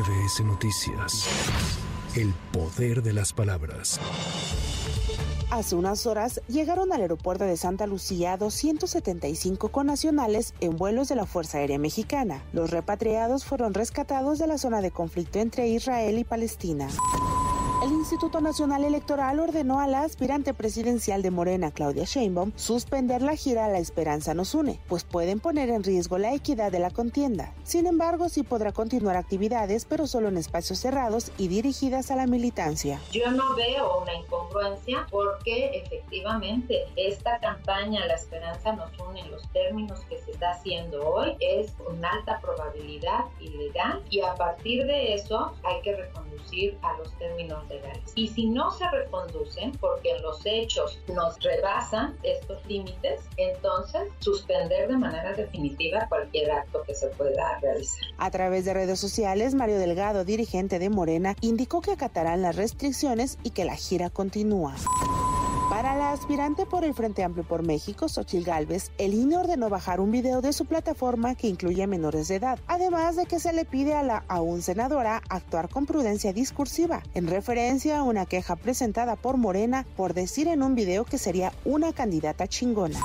MBS Noticias. El poder de las palabras. Hace unas horas llegaron al aeropuerto de Santa Lucía 275 connacionales en vuelos de la Fuerza Aérea Mexicana. Los repatriados fueron rescatados de la zona de conflicto entre Israel y Palestina. Instituto Nacional Electoral ordenó a la aspirante presidencial de Morena, Claudia Sheinbaum, suspender la gira La Esperanza nos une, pues pueden poner en riesgo la equidad de la contienda. Sin embargo, sí podrá continuar actividades, pero solo en espacios cerrados y dirigidas a la militancia. Yo no veo una incongruencia porque efectivamente esta campaña La Esperanza nos une en los términos que se está haciendo hoy es con alta probabilidad ilegal y a partir de eso hay que reconducir a los términos y si no se reconducen, porque en los hechos nos rebasan estos límites, entonces suspender de manera definitiva cualquier acto que se pueda realizar. A través de redes sociales, Mario Delgado, dirigente de Morena, indicó que acatarán las restricciones y que la gira continúa. Para la aspirante por el Frente Amplio por México, Xochil Gálvez, el INE ordenó bajar un video de su plataforma que incluye menores de edad, además de que se le pide a la aún senadora actuar con prudencia discursiva, en referencia a una queja presentada por Morena por decir en un video que sería una candidata chingona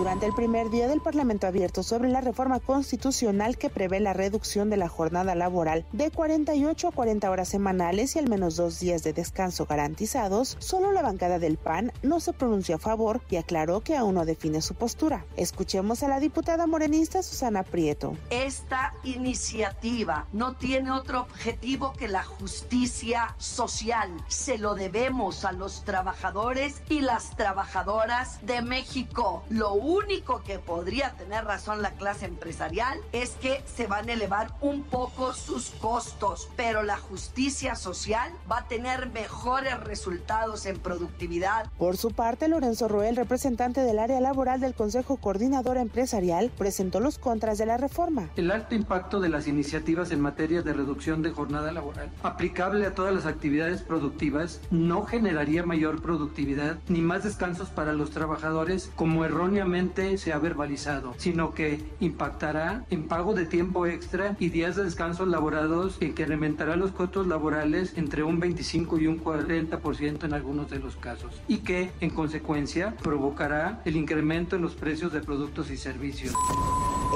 durante el primer día del Parlamento abierto sobre la reforma constitucional que prevé la reducción de la jornada laboral de 48 a 40 horas semanales y al menos dos días de descanso garantizados, solo la bancada del PAN no se pronunció a favor y aclaró que aún no define su postura. Escuchemos a la diputada morenista Susana Prieto. Esta iniciativa no tiene otro objetivo que la justicia social. Se lo debemos a los trabajadores y las trabajadoras de México. Lo único que podría tener razón la clase empresarial es que se van a elevar un poco sus costos, pero la justicia social va a tener mejores resultados en productividad. Por su parte, Lorenzo Roel, representante del área laboral del Consejo Coordinador Empresarial, presentó los contras de la reforma. El alto impacto de las iniciativas en materia de reducción de jornada laboral aplicable a todas las actividades productivas no generaría mayor productividad ni más descansos para los trabajadores como erróneamente se ha verbalizado, sino que impactará en pago de tiempo extra y días de descanso laborados que incrementará los costos laborales entre un 25 y un 40% en algunos de los casos y que en consecuencia provocará el incremento en los precios de productos y servicios.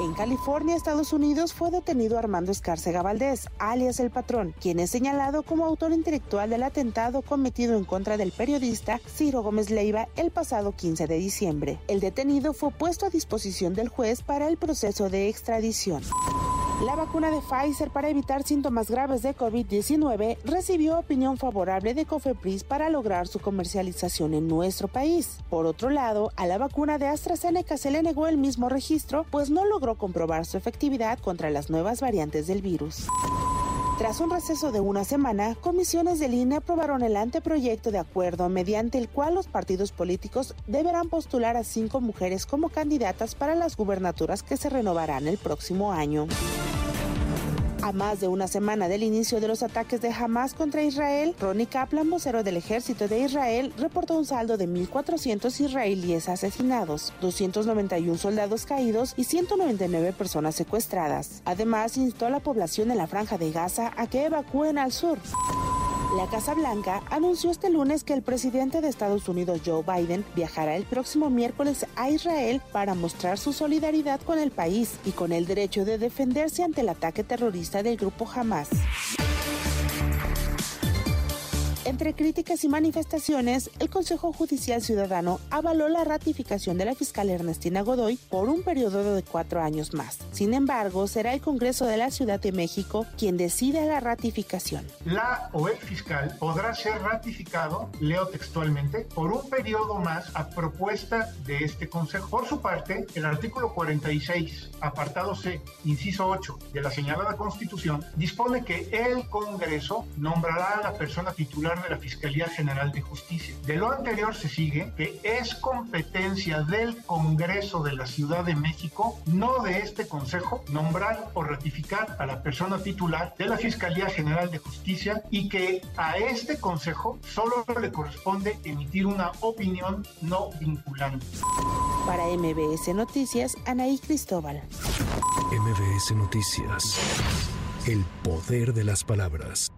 En California, Estados Unidos, fue detenido Armando Escárcega Valdés, alias El Patrón, quien es señalado como autor intelectual del atentado cometido en contra del periodista Ciro Gómez Leiva el pasado 15 de diciembre. El detenido fue puesto a disposición del juez para el proceso de extradición. La vacuna de Pfizer para evitar síntomas graves de COVID-19 recibió opinión favorable de Cofepris para lograr su comercialización en nuestro país. Por otro lado, a la vacuna de AstraZeneca se le negó el mismo registro, pues no logró comprobar su efectividad contra las nuevas variantes del virus. Tras un receso de una semana, comisiones del INE aprobaron el anteproyecto de acuerdo mediante el cual los partidos políticos deberán postular a cinco mujeres como candidatas para las gubernaturas que se renovarán el próximo año. A más de una semana del inicio de los ataques de Hamas contra Israel, Ronnie Kaplan, vocero del ejército de Israel, reportó un saldo de 1.400 israelíes asesinados, 291 soldados caídos y 199 personas secuestradas. Además, instó a la población de la franja de Gaza a que evacúen al sur. La Casa Blanca anunció este lunes que el presidente de Estados Unidos, Joe Biden, viajará el próximo miércoles a Israel para mostrar su solidaridad con el país y con el derecho de defenderse ante el ataque terrorista del grupo Hamas. Entre críticas y manifestaciones, el Consejo Judicial Ciudadano avaló la ratificación de la fiscal Ernestina Godoy por un periodo de cuatro años más. Sin embargo, será el Congreso de la Ciudad de México quien decida la ratificación. La o el fiscal podrá ser ratificado, leo textualmente, por un periodo más a propuesta de este Consejo. Por su parte, el artículo 46, apartado C, inciso 8 de la señalada Constitución, dispone que el Congreso nombrará a la persona titular de la Fiscalía General de Justicia. De lo anterior se sigue que es competencia del Congreso de la Ciudad de México, no de este Consejo, nombrar o ratificar a la persona titular de la Fiscalía General de Justicia y que a este Consejo solo le corresponde emitir una opinión no vinculante. Para MBS Noticias, Anaí Cristóbal. MBS Noticias. El poder de las palabras.